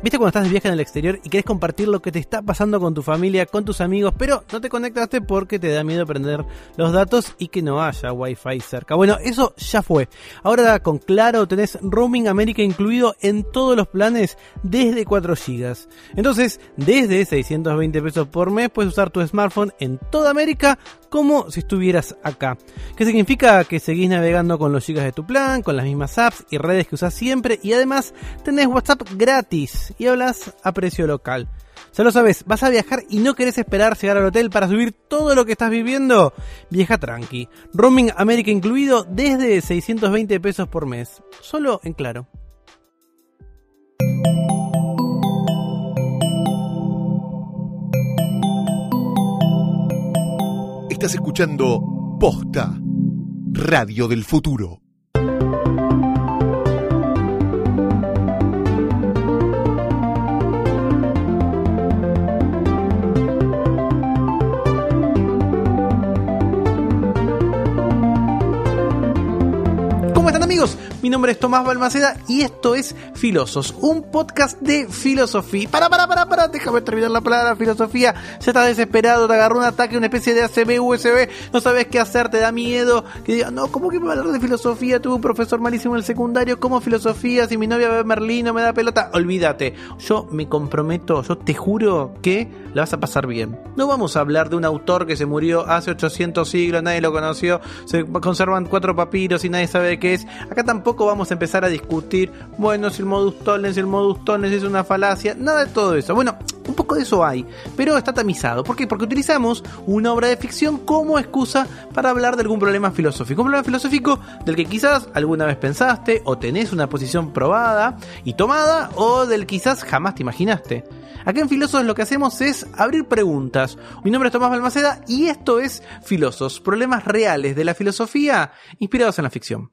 ¿Viste cuando estás de viaje en el exterior y querés compartir lo que te está pasando con tu familia, con tus amigos, pero no te conectaste porque te da miedo prender los datos y que no haya wifi cerca? Bueno, eso ya fue. Ahora con Claro tenés Roaming América incluido en todos los planes desde 4 GB. Entonces, desde 620 pesos por mes puedes usar tu smartphone en toda América como si estuvieras acá. ¿Qué significa? Que seguís navegando con los gigas de tu plan, con las mismas apps y redes que usas siempre y además tenés WhatsApp gratis y hablas a precio local. Ya lo sabes, vas a viajar y no querés esperar llegar al hotel para subir todo lo que estás viviendo. Viaja tranqui. Roaming América incluido desde 620 pesos por mes. Solo en claro. Estás escuchando Posta, Radio del Futuro. Mi nombre es Tomás Balmaceda y esto es Filosos, un podcast de filosofía. Para, para, para, para, déjame terminar la palabra filosofía. Ya estás desesperado, te agarró un ataque, una especie de ACB, USB, no sabes qué hacer, te da miedo. Que digas, no, ¿cómo que me va a hablar de filosofía? Tuve un profesor malísimo en el secundario, ¿cómo filosofía? Si mi novia ve Merlín no me da pelota, olvídate. Yo me comprometo, yo te juro que la vas a pasar bien. No vamos a hablar de un autor que se murió hace 800 siglos, nadie lo conoció, se conservan cuatro papiros y nadie sabe de qué es. Acá tampoco vamos a empezar a discutir, bueno, si el modus tollens, si el modus tollens es una falacia, nada de todo eso. Bueno, un poco de eso hay, pero está tamizado. ¿Por qué? Porque utilizamos una obra de ficción como excusa para hablar de algún problema filosófico. Un problema filosófico del que quizás alguna vez pensaste o tenés una posición probada y tomada o del quizás jamás te imaginaste. Acá en Filosos lo que hacemos es abrir preguntas. Mi nombre es Tomás Balmaceda y esto es Filosos, problemas reales de la filosofía inspirados en la ficción.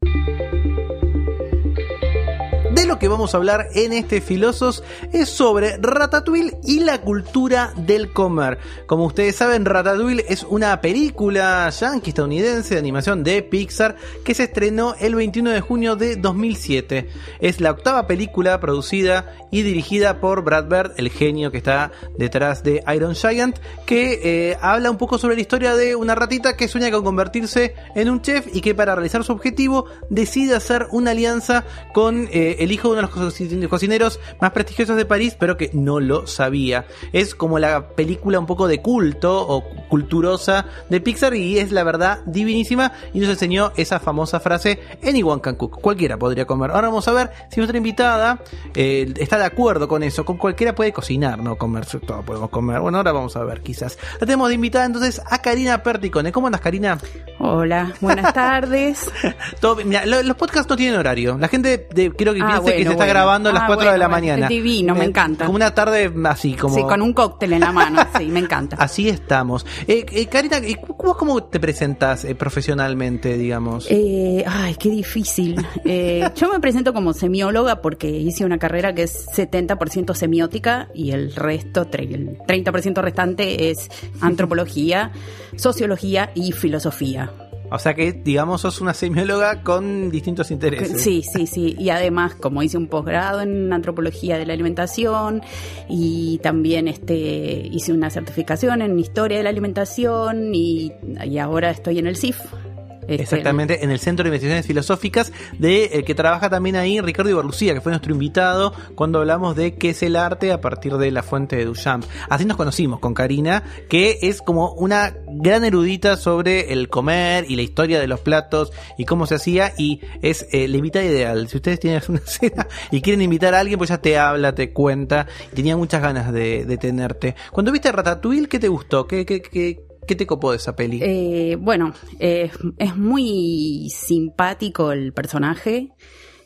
Lo que vamos a hablar en este Filosos es sobre Ratatouille y la cultura del comer. Como ustedes saben, Ratatouille es una película yankee estadounidense de animación de Pixar que se estrenó el 21 de junio de 2007. Es la octava película producida y dirigida por Brad Bird, el genio que está detrás de Iron Giant, que eh, habla un poco sobre la historia de una ratita que sueña con convertirse en un chef y que para realizar su objetivo decide hacer una alianza con eh, el hijo de uno de los cocineros más prestigiosos de París, pero que no lo sabía. Es como la película un poco de culto o culturosa de Pixar y es la verdad divinísima y nos enseñó esa famosa frase anyone can cook, cualquiera podría comer. Ahora vamos a ver si nuestra invitada eh, está de acuerdo con eso, con cualquiera puede cocinar, no comer, todo podemos comer. Bueno, ahora vamos a ver quizás. La tenemos de invitada entonces a Karina Perticone. ¿Cómo andas Karina? Hola, buenas tardes. Todo, mira, los podcasts no tienen horario. La gente de, creo que ah, piense que se está grabando a las 4 de la mañana. Divino, me eh, encanta. Como una tarde así, como. Sí, con un cóctel en la mano, sí, me encanta. Así estamos. Eh, eh Karina, ¿cómo, ¿cómo te presentas eh, profesionalmente, digamos? ay, qué difícil. yo me presento como semióloga porque hice una carrera que es 70% semiótica y el resto, el 30% restante es antropología, sociología y filosofía. O sea que, digamos, sos una semióloga con distintos intereses. Sí, sí, sí. Y además, como hice un posgrado en antropología de la alimentación y también este, hice una certificación en historia de la alimentación y, y ahora estoy en el CIF, este, Exactamente, en el Centro de Investigaciones Filosóficas, de el que trabaja también ahí Ricardo Ibarlucía, que fue nuestro invitado cuando hablamos de qué es el arte a partir de la fuente de Duchamp. Así nos conocimos con Karina, que es como una gran erudita sobre el comer y la historia de los platos y cómo se hacía, y es eh, la invitada ideal. Si ustedes tienen una cena y quieren invitar a alguien, pues ya te habla, te cuenta, tenía muchas ganas de, de tenerte. Cuando viste Ratatouille, ¿qué te gustó? ¿Qué, qué, qué, ¿Qué te copó de esa peli? Eh, bueno, eh, es muy simpático el personaje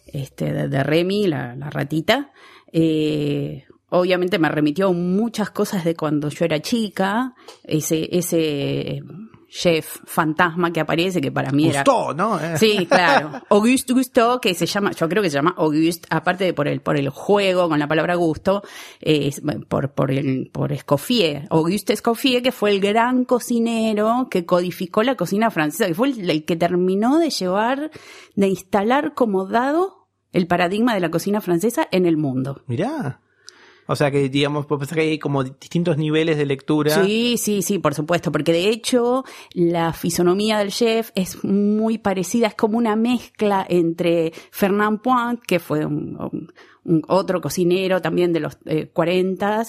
este, de, Remy, la, ratita. Eh, obviamente me remitió muchas cosas de cuando yo era chica. Ese, ese chef fantasma que aparece, que para mí era... ¿no? Sí, claro. Auguste Gusto, que se llama, yo creo que se llama Auguste, aparte de por el, por el juego con la palabra gusto, por, por el, por Escoffier. Auguste Escoffier, que fue el gran cocinero que codificó la cocina francesa, que fue el, que terminó de llevar, de instalar como dado el paradigma de la cocina francesa en el mundo. Mirá. O sea que, digamos, pues que hay como distintos niveles de lectura. Sí, sí, sí, por supuesto, porque de hecho la fisonomía del chef es muy parecida, es como una mezcla entre Fernand Point, que fue un, otro cocinero también de los eh, 40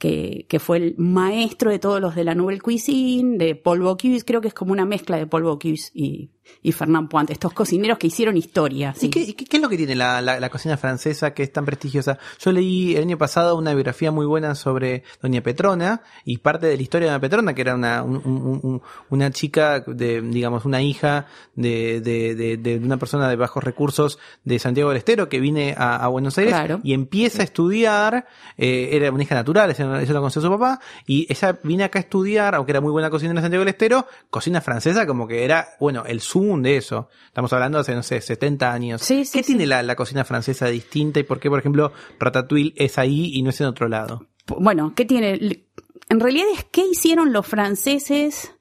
que, que fue el maestro de todos los de la Nouvelle Cuisine, de Paul Bocuse, creo que es como una mezcla de Paul Bocuse y, y Fernand Pointe, estos cocineros que hicieron historia. ¿Y qué, qué, es lo que tiene la, la, cocina francesa que es tan prestigiosa? Yo leí el año pasado una biografía muy buena sobre Doña Petrona y parte de la historia de Doña Petrona, que era una, un, un, una chica, de, digamos, una hija de, de, de, de, una persona de bajos recursos de Santiago del Estero que viene a, a Buenos Aires y empieza a estudiar, eh, era una hija natural, eso, eso lo conoció su papá, y ella viene acá a estudiar, aunque era muy buena cocinera en Santiago del Estero, cocina francesa como que era, bueno, el zoom de eso. Estamos hablando hace, no sé, 70 años. Sí, ¿Qué tiene la, la cocina francesa distinta y por qué, por ejemplo, Ratatouille es ahí y no es en otro lado? Bueno, ¿qué tiene? En realidad es qué hicieron los franceses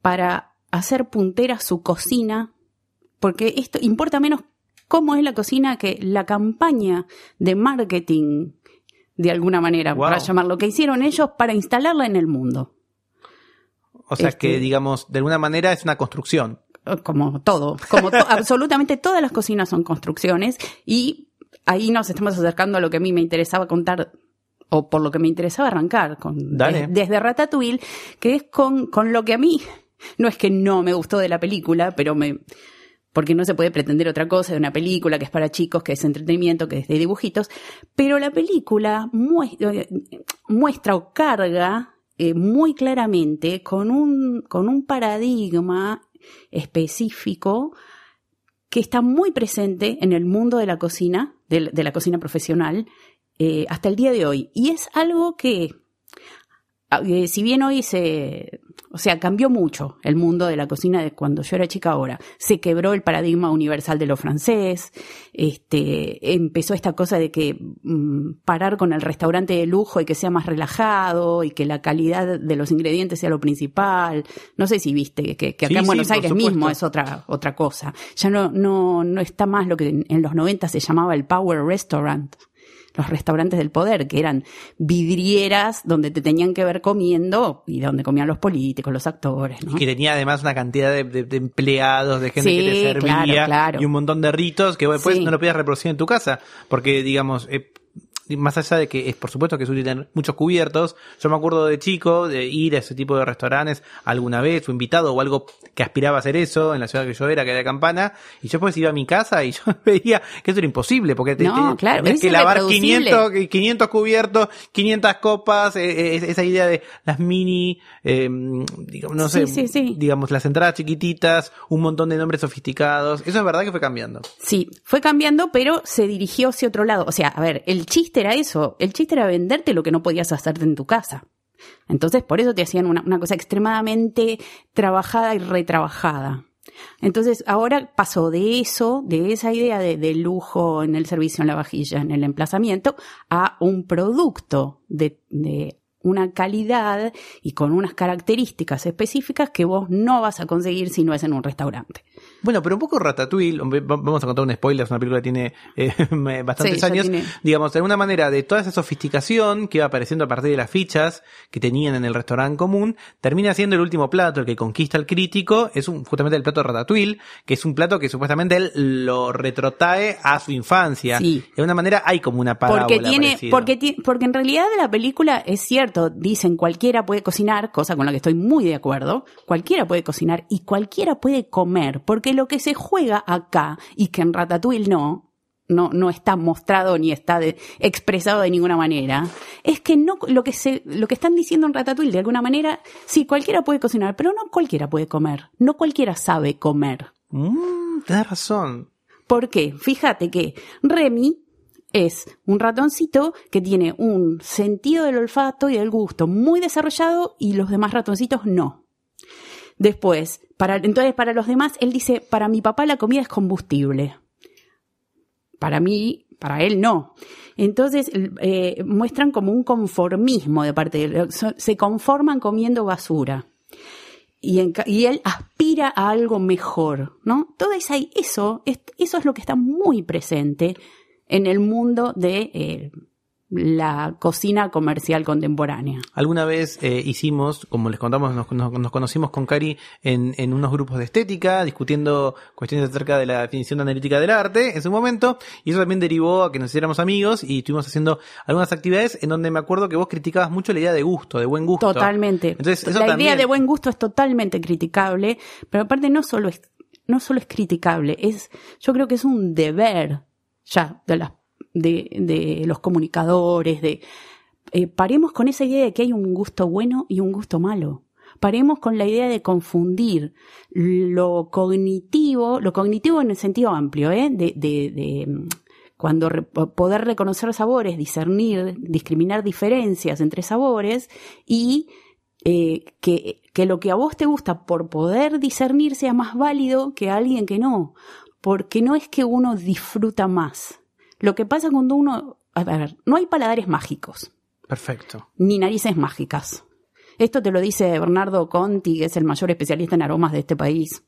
para hacer puntera su cocina, porque esto importa menos cómo es la cocina que la campaña de marketing, de alguna manera, para llamarlo, que hicieron ellos para instalarla en el mundo. O sea que, este digamos, de alguna manera es una construcción. Como todo, como absolutamente todas las cocinas son construcciones y ahí nos estamos acercando a lo que a mí me interesaba contar o por lo que me interesaba arrancar con desde Ratatouille, que es con, con lo que a mí no es que no me gustó de la película, pero me porque no se puede pretender otra cosa de una película que es para chicos, que es entretenimiento, que es de dibujitos, pero la película eh, muestra, o carga eh, muy claramente con un, con un paradigma específico que está muy presente en el mundo de la cocina, de, la cocina profesional, eh, hasta el día de hoy. Y es algo que, si bien hoy se, o sea, cambió mucho el mundo de la cocina de cuando yo era chica ahora. Se quebró el paradigma universal de lo francés, este, empezó esta cosa de que mm, parar con el restaurante de lujo y que sea más relajado y que la calidad de los ingredientes sea lo principal. No sé si viste que, acá en Buenos Aires mismo es otra, otra cosa. Ya no, no, no está más lo que en los 90 se llamaba el Power Restaurant los restaurantes del poder, que eran vidrieras donde te tenían que ver comiendo y donde comían los políticos, los actores. Y que tenía además una cantidad de, empleados, de gente que te servía y un montón de ritos que después no lo podías reproducir en tu casa, porque digamos... Eh, más allá de que es por supuesto que suele tener muchos cubiertos, yo me acuerdo de chico de ir a ese tipo de restaurantes alguna vez, o invitado o algo que aspiraba a hacer eso en la ciudad que yo era, que era Campana, y yo pues iba a mi casa y yo veía que eso era imposible, porque te, no, claro, que lavar 500, 500 cubiertos, 500 copas, eh, eh, esa idea de las mini, eh, digamos, no sé, digamos, las entradas chiquititas, un montón de nombres sofisticados, eso es verdad que fue cambiando. Sí, fue cambiando, pero se dirigió hacia otro lado. O sea, a ver, el chiste era eso, el chiste era venderte lo que no podías hacerte en tu casa. Entonces, por eso te hacían una, cosa extremadamente trabajada y retrabajada. Entonces, ahora pasó de eso, de esa idea de, lujo en el servicio, en la vajilla, en el emplazamiento, a un producto de, de una calidad y con unas características específicas que vos no vas a conseguir si no es en un restaurante. Bueno, pero un poco Ratatouille, vamos a contar un spoiler, es una película que tiene eh, bastantes años, digamos, de alguna manera, de toda esa sofisticación que iba apareciendo a partir de las fichas que tenían en el restaurante común, termina siendo el último plato, el que conquista al crítico, es un, justamente el plato de Ratatouille, que es un plato que supuestamente él lo retrotrae a su infancia. De alguna manera hay como una parábola porque tiene, porque, porque en realidad la película es cierto, dicen cualquiera puede cocinar, cosa con la que estoy muy de acuerdo, cualquiera puede cocinar y cualquiera puede comer, porque lo que se juega acá y que en Ratatouille no, no, no está mostrado ni está expresado de ninguna manera, es que no, lo que se, lo que están diciendo en Ratatouille de alguna manera, sí, cualquiera puede cocinar, pero no cualquiera puede comer, no cualquiera sabe comer. Mm, tienes razón. ¿Por qué? Fíjate que Remy es un ratoncito que tiene un sentido del olfato y del gusto muy desarrollado y los demás ratoncitos no. Después, para, entonces para los demás, él dice, para mi papá la comida es combustible. Para mí, para él no. Entonces eh, muestran como un conformismo de parte de él. Se conforman comiendo basura. Y, y, él aspira a algo mejor, ¿no? Todo eso, eso es lo que está muy presente en el mundo de, eh, la cocina comercial contemporánea. Alguna vez eh, hicimos, como les contamos, nos, nos- nos conocimos con Cari en, en unos grupos de estética, discutiendo cuestiones acerca de la definición analítica del arte en su momento, y eso también derivó a que nos hiciéramos amigos y estuvimos haciendo algunas actividades en donde me acuerdo que vos criticabas mucho la idea de gusto, de buen gusto. Totalmente. Entonces, eso la también- idea de buen gusto es totalmente criticable, pero aparte no solo es, no solo es criticable, es, yo creo que es un deber ya de de, los comunicadores, de, eh, paremos con esa idea de que hay un gusto bueno y un gusto malo. Paremos con la idea de confundir lo cognitivo, lo cognitivo en el sentido amplio, ¿eh? de, de, cuando poder reconocer sabores, discernir, discriminar diferencias entre sabores y eh, que, que lo que a vos te gusta por poder discernir sea más válido que a alguien que no. Porque no es que uno disfruta más. Lo que pasa cuando uno... A ver, no hay paladares mágicos, Perfecto. ni narices mágicas. Esto te lo dice Bernardo Conti, que es el mayor especialista en aromas de este país,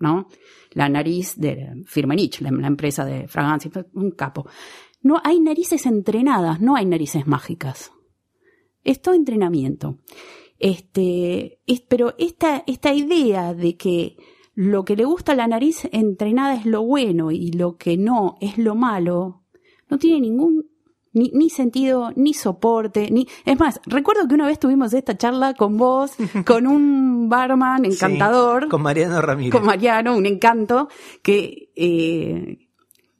¿no? La nariz de Firmenich, la, la empresa de fragancia, un capo. No hay narices entrenadas, no hay narices mágicas. Es todo entrenamiento. Este, es- pero esta, esta idea de que lo que le gusta a la nariz entrenada es lo bueno y lo que no es lo malo, no tiene ningún ni, ni sentido, ni soporte, ni. Es más, recuerdo que una vez tuvimos esta charla con vos, con un barman encantador, Sí, con Mariano Ramírez. con Mariano, un encanto, que, eh,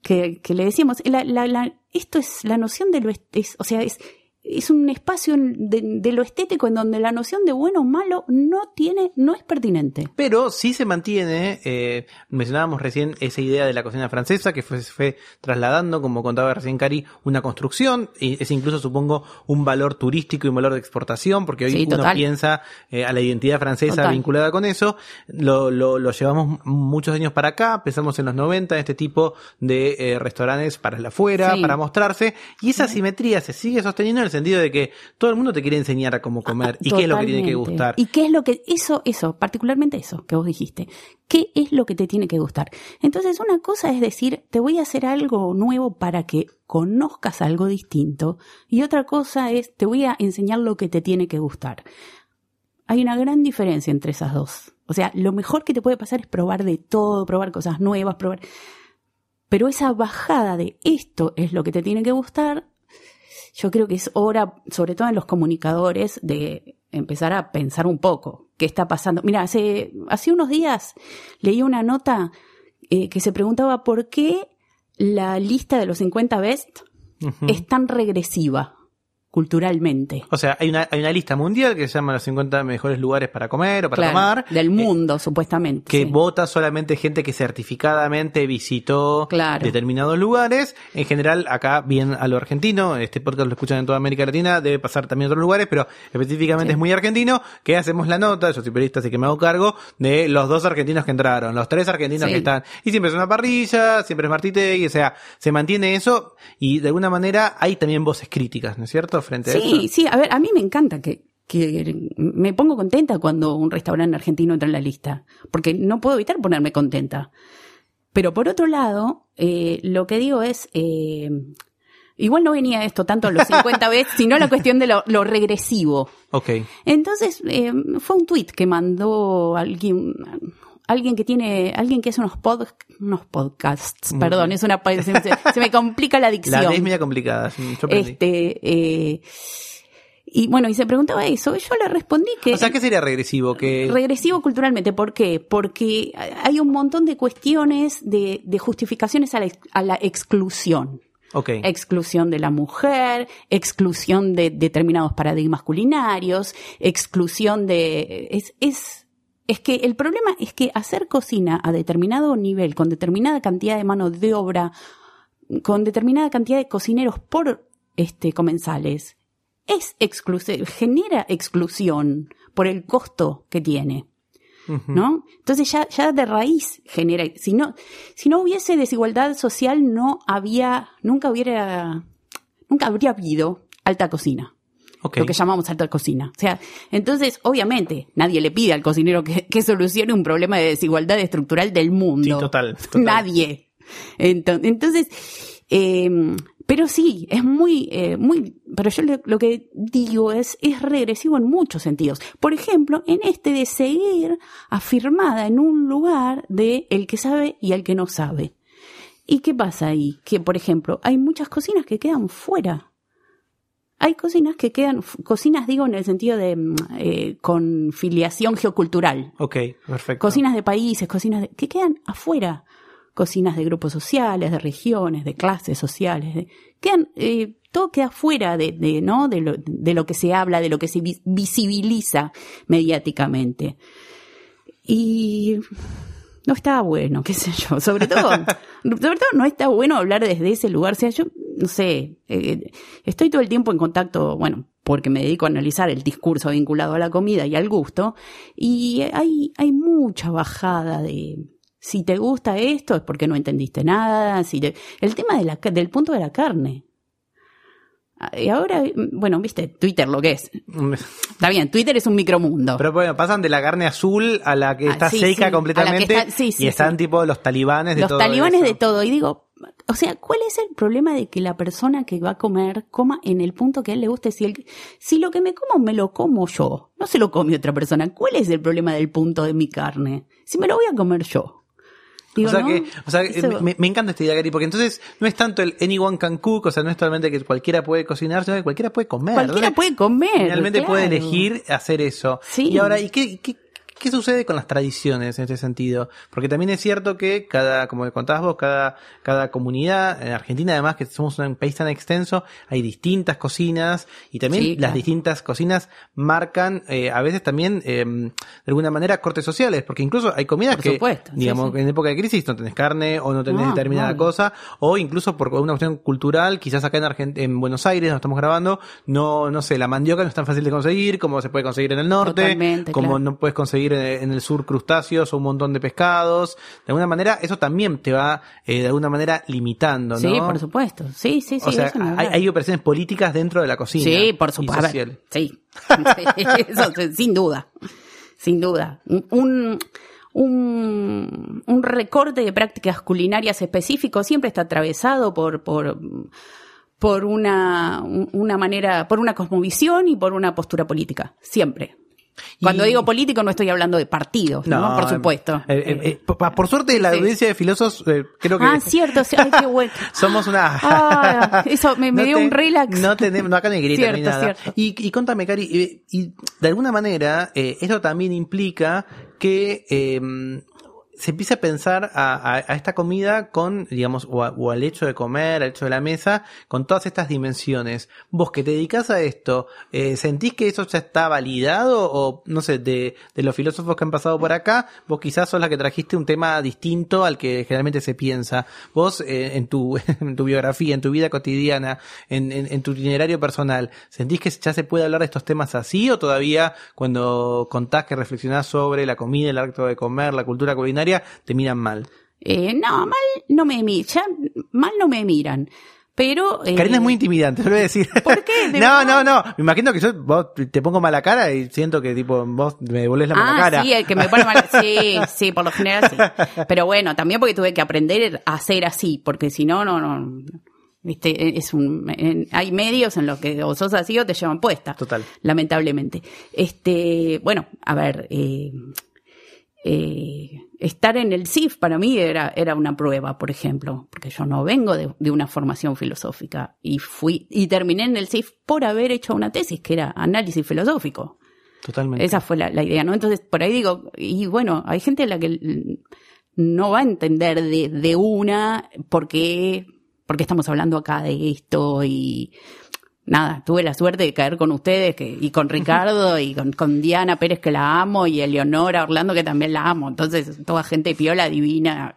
que, que le decíamos, la, la, la- esto es la noción de lo, es- o sea, es, es un espacio de, de lo estético en donde la noción de bueno o malo no tiene, no es pertinente. Pero sí se mantiene, eh, mencionábamos recién esa idea de la cocina francesa que fue, se fue trasladando, como contaba recién Cari, una construcción, y es incluso supongo un valor turístico y un valor de exportación, porque hoy Sí, uno piensa eh, a la identidad francesa Total. vinculada con eso, lo, lo, lo llevamos muchos años para acá, pensamos en los 90, este tipo de eh, restaurantes para el afuera, Sí. para mostrarse, y esa simetría se sigue sosteniendo en el sentido de que todo el mundo te quiere enseñar a cómo comer y qué es lo que tiene que gustar. Y qué es lo que, eso, eso, particularmente eso que vos dijiste. ¿Qué es lo que te tiene que gustar? Entonces, una cosa es decir, te voy a hacer algo nuevo para que conozcas algo distinto. Y otra cosa es, te voy a enseñar lo que te tiene que gustar. Hay una gran diferencia entre esas dos. O sea, lo mejor que te puede pasar es probar de todo, probar cosas nuevas, probar. Pero esa bajada de esto es lo que te tiene que gustar, yo creo que es hora, sobre todo en los comunicadores, de empezar a pensar un poco qué está pasando. Mira, hace, hace unos días leí una nota eh, que se preguntaba por qué la lista de los 50 best es tan regresiva culturalmente. O sea, hay una, hay una lista mundial que se llama los 50 mejores lugares para comer o para Claro, tomar. del eh, mundo, supuestamente. que sí. vota solamente gente que certificadamente visitó Claro. determinados lugares. En general, acá, bien a lo argentino, este podcast lo escuchan en toda América Latina, debe pasar también en otros lugares, pero específicamente Sí. es muy argentino, que hacemos la nota, yo soy periodista así que me hago cargo, de los dos argentinos que entraron, los tres argentinos Sí. que están. Y siempre es una parrilla, siempre es Martite, o sea, se mantiene eso, y de alguna manera hay también voces críticas, ¿no es cierto? Frente a eso. Sí, sí, a ver, a mí me encanta que, que me pongo contenta cuando un restaurante argentino entra en la lista, porque no puedo evitar ponerme contenta. Pero por otro lado, eh, lo que digo es, eh, igual no venía esto tanto en los 50 veces, sino la cuestión de lo, lo regresivo. Ok. Entonces, eh, fue un tweet que mandó alguien, alguien que tiene, alguien que hace unos, pod, unos podcasts, Muy perdón, es una, se, se- se me complica la dicción. La es media complicada, yo aprendí. Este, eh, y bueno, y se preguntaba eso. y Yo le respondí que O sea, ¿qué sería regresivo? Que regresivo culturalmente. ¿Por qué? Porque hay un montón de cuestiones de, de justificaciones a la, a la exclusión. Ok. Exclusión de la mujer, exclusión de determinados paradigmas culinarios, exclusión de... Es, es, es que el problema es que hacer cocina a determinado nivel, con determinada cantidad de mano de obra, con determinada cantidad de cocineros por este comensales, es exclusivo, genera exclusión por el costo que tiene. ¿no? Entonces ya, ya de raíz genera, si no, si no hubiese desigualdad social, no había, nunca hubiera, nunca habría habido alta cocina. Lo que llamamos alta cocina. O sea, entonces, obviamente, nadie le pide al cocinero que, que solucione un problema de desigualdad estructural del mundo. Sí, total, total. Nadie. Ento- Entonces, eh, Pero sí, es muy, eh, muy, pero yo lo, lo que digo es, es regresivo en muchos sentidos. Por ejemplo, en este de seguir afirmada en un lugar de el que sabe y el que no sabe. ¿Y qué pasa ahí? Que, por ejemplo, hay muchas cocinas que quedan fuera. Hay cocinas que quedan, cocinas digo en el sentido de mm, eh, con filiación geocultural. Ok, perfecto. Cocinas de países, cocinas de- que quedan afuera. Cocinas de grupos sociales, de regiones, de clases sociales. de- quedan, eh, todo queda fuera de, de, ¿no? de, lo, de lo que se habla, de lo que se vi- visibiliza mediáticamente. Y no está bueno, qué sé yo. Sobre todo, sobre todo no está bueno hablar desde ese lugar. O sea, yo, no sé, eh, estoy todo el tiempo en contacto, bueno, porque me dedico a analizar el discurso vinculado a la comida y al gusto, y hay, hay mucha bajada de si te gusta esto es porque no entendiste nada, si te- el tema de la, del punto de la carne. Ah, Y ahora, bueno, viste, Twitter lo que es. Está bien, Twitter es un micromundo. Pero bueno, pasan de la carne azul a la que Ah, está sí, seca sí, completamente está- sí, sí, y están tipo los talibanes de los todo talibanes eso. de todo. Y digo, o sea, ¿cuál es el problema de que la persona que va a comer coma en el punto que a él le guste? Si, el- si lo que me como me lo como yo, no se lo come otra persona, ¿cuál es el problema del punto de mi carne? Si me lo voy a comer yo. Digo, o sea ¿no? que, o sea, Eso- me, me encanta esta idea, Gary, porque entonces no es tanto el anyone can cook, o sea, no es solamente que cualquiera puede cocinar, sino que cualquiera puede comer. cualquiera ¿no? puede comer. Finalmente puede claro. elegir hacer eso. Sí. Y ahora, ¿y qué, qué, qué sucede con las tradiciones en este sentido? Porque también es cierto que cada, como contabas vos, cada, cada comunidad, en Argentina además que somos un país tan extenso, hay distintas cocinas y también Sí, las claro. distintas cocinas marcan eh, a veces también eh, de alguna manera cortes sociales, porque incluso hay comidas Por que, supuesto, sí, digamos, sí. en época de crisis no tenés carne o no tenés No, determinada no. cosa, o incluso por una cuestión cultural, quizás acá en Argent en Buenos Aires, donde estamos grabando, no, no sé, la mandioca no es tan fácil de conseguir como se puede conseguir en el norte, Totalmente, como claro. no puedes conseguir en, en el sur crustáceos o un montón de pescados. De alguna manera, eso también te va, eh, de alguna manera, limitando, ¿no? Sí, por supuesto. Sí, sí, sí. o sea, eso ni hay, hay operaciones políticas dentro de la cocina. Sí, por supuesto. Sí. Sí, eso, sin duda. Sin duda. Un, un, un recorte de prácticas culinarias específicos siempre está atravesado por, por, por una, una manera, por una cosmovisión y por una postura política. Siempre. Cuando Y- digo político no estoy hablando de partidos, ¿no? por supuesto. eh, eh, eh, por, suerte, la Sí. audiencia de filósofos, eh, creo que. ah, cierto. Ay, qué bueno. Somos una. Ah, eso me, me No dio te- un relax. No tenemos, no acá no hay grita, Cierto, nada. cierto. Y, y contame, Cari, y de alguna manera, eh, esto también implica que eh, se empieza a pensar a, esta comida con, digamos, o, al hecho de comer, al hecho de la mesa, con todas estas dimensiones. Vos que te dedicas a esto, eh, ¿sentís que eso ya está validado? O, no sé, de, los filósofos que han pasado por acá, vos quizás sos la que trajiste un tema distinto al que generalmente se piensa. Vos, eh, en, tu, biografía, en tu vida cotidiana, en, en, en tu itinerario personal, ¿sentís que ya se puede hablar de estos temas así? ¿O todavía cuando contás que reflexionás sobre la comida, el acto de comer, la cultura culinaria, te miran mal? Eh, no, mal no me miran, mal no me miran. Pero. eh, Karina es muy intimidante, te lo voy a decir. ¿Por qué? ¿De no, verdad? no, no. Me imagino que yo vos te pongo mala cara y siento que tipo vos me devolvés la mala Ah, cara. sí, el que me pone mal. Sí, sí, por lo general sí. Pero bueno, también porque tuve que aprender a hacer así, porque si no, no, no. Viste, es un, en- hay medios en los que o sos así o te llevan puesta. Total. Lamentablemente. Este, bueno, a ver, eh, eh, estar en el CIF para mí era, era una prueba, por ejemplo, porque yo no vengo de, de una formación filosófica y fui, y terminé en el CIF por haber hecho una tesis que era análisis filosófico. Totalmente. Esa fue la, la idea, ¿no? Entonces, por ahí digo, y bueno, hay gente a la que no va a entender de, de una por qué, porque estamos hablando acá de esto y nada, tuve la suerte de caer con ustedes que, y con Ricardo y con, con Diana Pérez que la amo y Eleonora Orlando que también la amo. Entonces, toda gente piola, divina.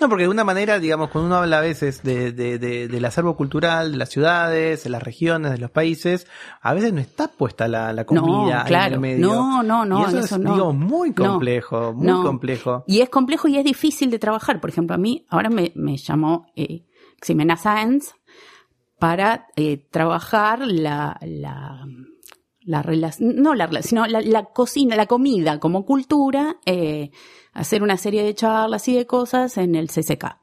No, porque de una manera, digamos, cuando uno habla a veces de, de, de- del acervo cultural de las ciudades, de las regiones, de los países, a veces no está puesta la, la comida No, en el medio. No, no, no, Y eso es, no. digo, muy No, complejo, muy complejo. Y es complejo y es difícil de trabajar. Por ejemplo, a mí ahora me, me llamó eh, Ximena Sáenz para eh, trabajar la, la, la relación, no la relación, la, la cocina, la comida como cultura, eh, hacer una serie de charlas y de cosas en el CCK.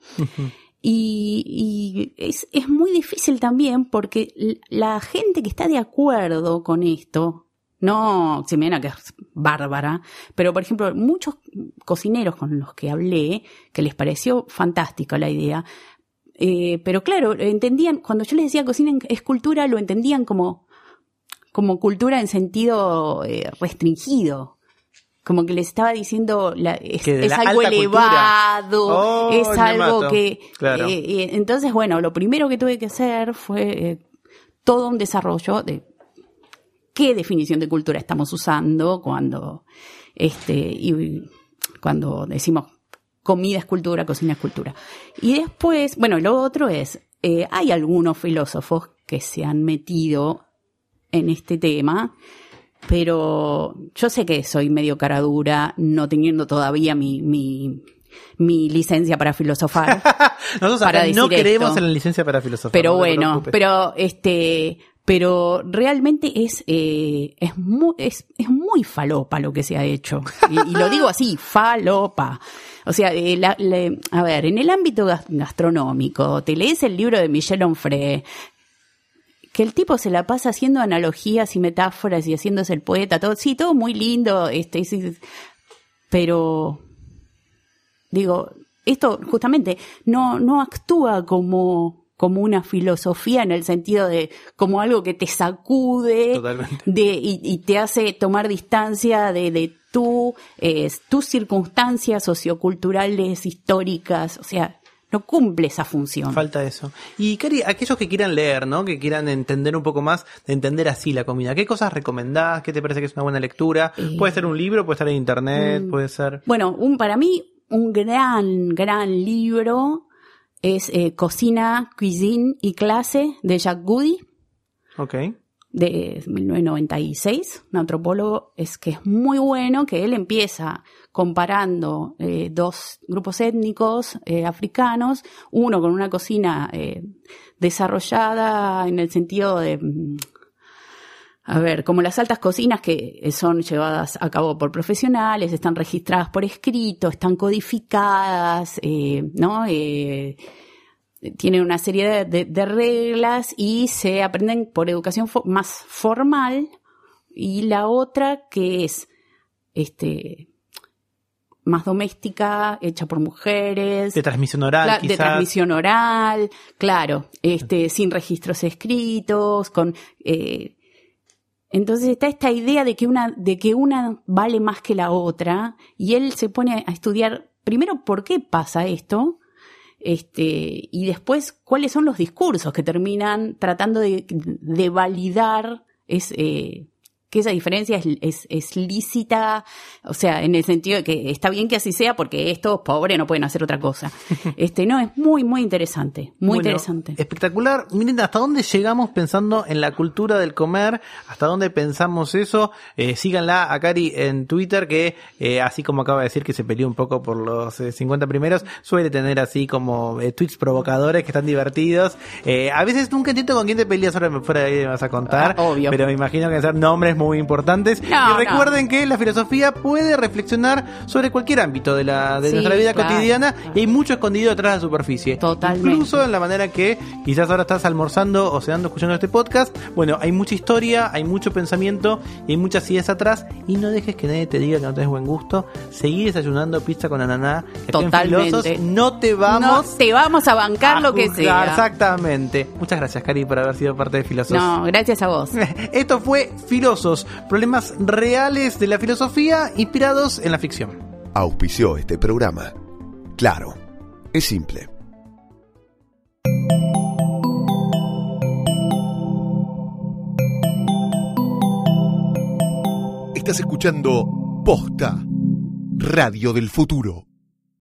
Y, y es, es muy difícil también porque la gente que está de acuerdo con esto, no Ximena, que es bárbara, pero por ejemplo, muchos cocineros con los que hablé, que les pareció fantástica la idea, eh, pero claro, entendían, cuando yo les decía cocina es cultura, lo entendían como, como cultura en sentido eh, restringido. Como que les estaba diciendo, la- es, la algo elevado, Oh, es algo que... Claro. eh, eh, entonces, bueno, lo primero que tuve que hacer fue eh, todo un desarrollo de qué definición de cultura estamos usando cuando, este, y cuando decimos comida es cultura, cocina es cultura. Y después, bueno, lo otro es, eh, hay algunos filósofos que se han metido en este tema, pero yo sé que soy medio cara dura, no teniendo todavía mi, mi, mi licencia para filosofar. Nosotros para no creemos esto. en la licencia para filosofía. pero no bueno, pero este, pero realmente es, eh, es muy, es, es muy falopa lo que se ha hecho. Y, y lo digo así, falopa. O sea, eh, a ver, en el ámbito gas- gastronómico, te lees el libro de Michel Onfray, que el tipo se la pasa haciendo analogías y metáforas y haciéndose el poeta, todo, sí, todo muy lindo, este, pero digo, esto justamente no, no actúa como, como una filosofía en el sentido de como algo que te sacude Totalmente. de, y, y te hace tomar distancia de, de tu, eh, tus circunstancias socioculturales, históricas, o sea, no cumple esa función. Falta eso. Y Cari, aquellos que quieran leer, ¿no? Que quieran entender un poco más, de entender así la comida. ¿Qué cosas recomendás? ¿Qué te parece que es una buena lectura? Eh, puede ser un libro, puede estar en internet, mm, puede ser. Bueno, un, para mí, un gran, gran libro es eh, Cocina, Cuisine y Clase de Jack Goody. Ok. de 1996, un antropólogo, es que es muy bueno que él empieza comparando eh, dos grupos étnicos eh, africanos, uno con una cocina eh, desarrollada en el sentido de, mm, a ver, como las altas cocinas que son llevadas a cabo por profesionales, están registradas por escrito, están codificadas, eh, ¿no? Eh, tienen una serie de, de- de reglas y se aprenden por educación fo- más formal. Y la otra que es este más doméstica hecha por mujeres. De transmisión oral, de transmisión oral claro este sin registros escritos con eh, entonces está esta idea de que una de que una vale más que la otra y él se pone a estudiar primero por qué pasa esto este, y después cuáles son los discursos que terminan tratando de, de validar es, eh, que esa diferencia es, es, es lícita, o sea, en el sentido de que está bien que así sea porque estos pobres no pueden hacer otra cosa. Este, no, es muy, muy interesante, muy Bueno, interesante. Espectacular. Miren, ¿hasta dónde llegamos pensando en la cultura del comer? ¿Hasta dónde pensamos eso? Eh, síganla a Cari en Twitter, que eh, así como acaba de decir que se peleó un poco por los eh, 50 primeros, suele tener así como eh, tweets provocadores que están divertidos. A veces nunca entiendo con quién te peleas, ahora me fuera de ahí me vas a contar. Ah, obvio. Pero me imagino que ser nombres muy importantes. No, y recuerden que la filosofía puede reflexionar sobre cualquier ámbito de, la, de Sí, nuestra vida claro, cotidiana claro. y hay mucho escondido detrás de la superficie. Totalmente. Incluso en la manera que quizás ahora estás almorzando o cenando escuchando este podcast. Bueno, hay mucha historia, hay mucho pensamiento y hay muchas ideas atrás. Y no dejes que nadie te diga que no tenés buen gusto. Seguí desayunando pizza con ananá. Totalmente. No te no vamos te vamos a bancar a lo que sea. Exactamente. Muchas gracias, Cari, por haber sido parte de Filosos. No, gracias a vos. Esto fue Problemas reales de la filosofía inspirados en la ficción. Auspició este programa. Claro, es simple. Estás escuchando Posta, Radio del Futuro.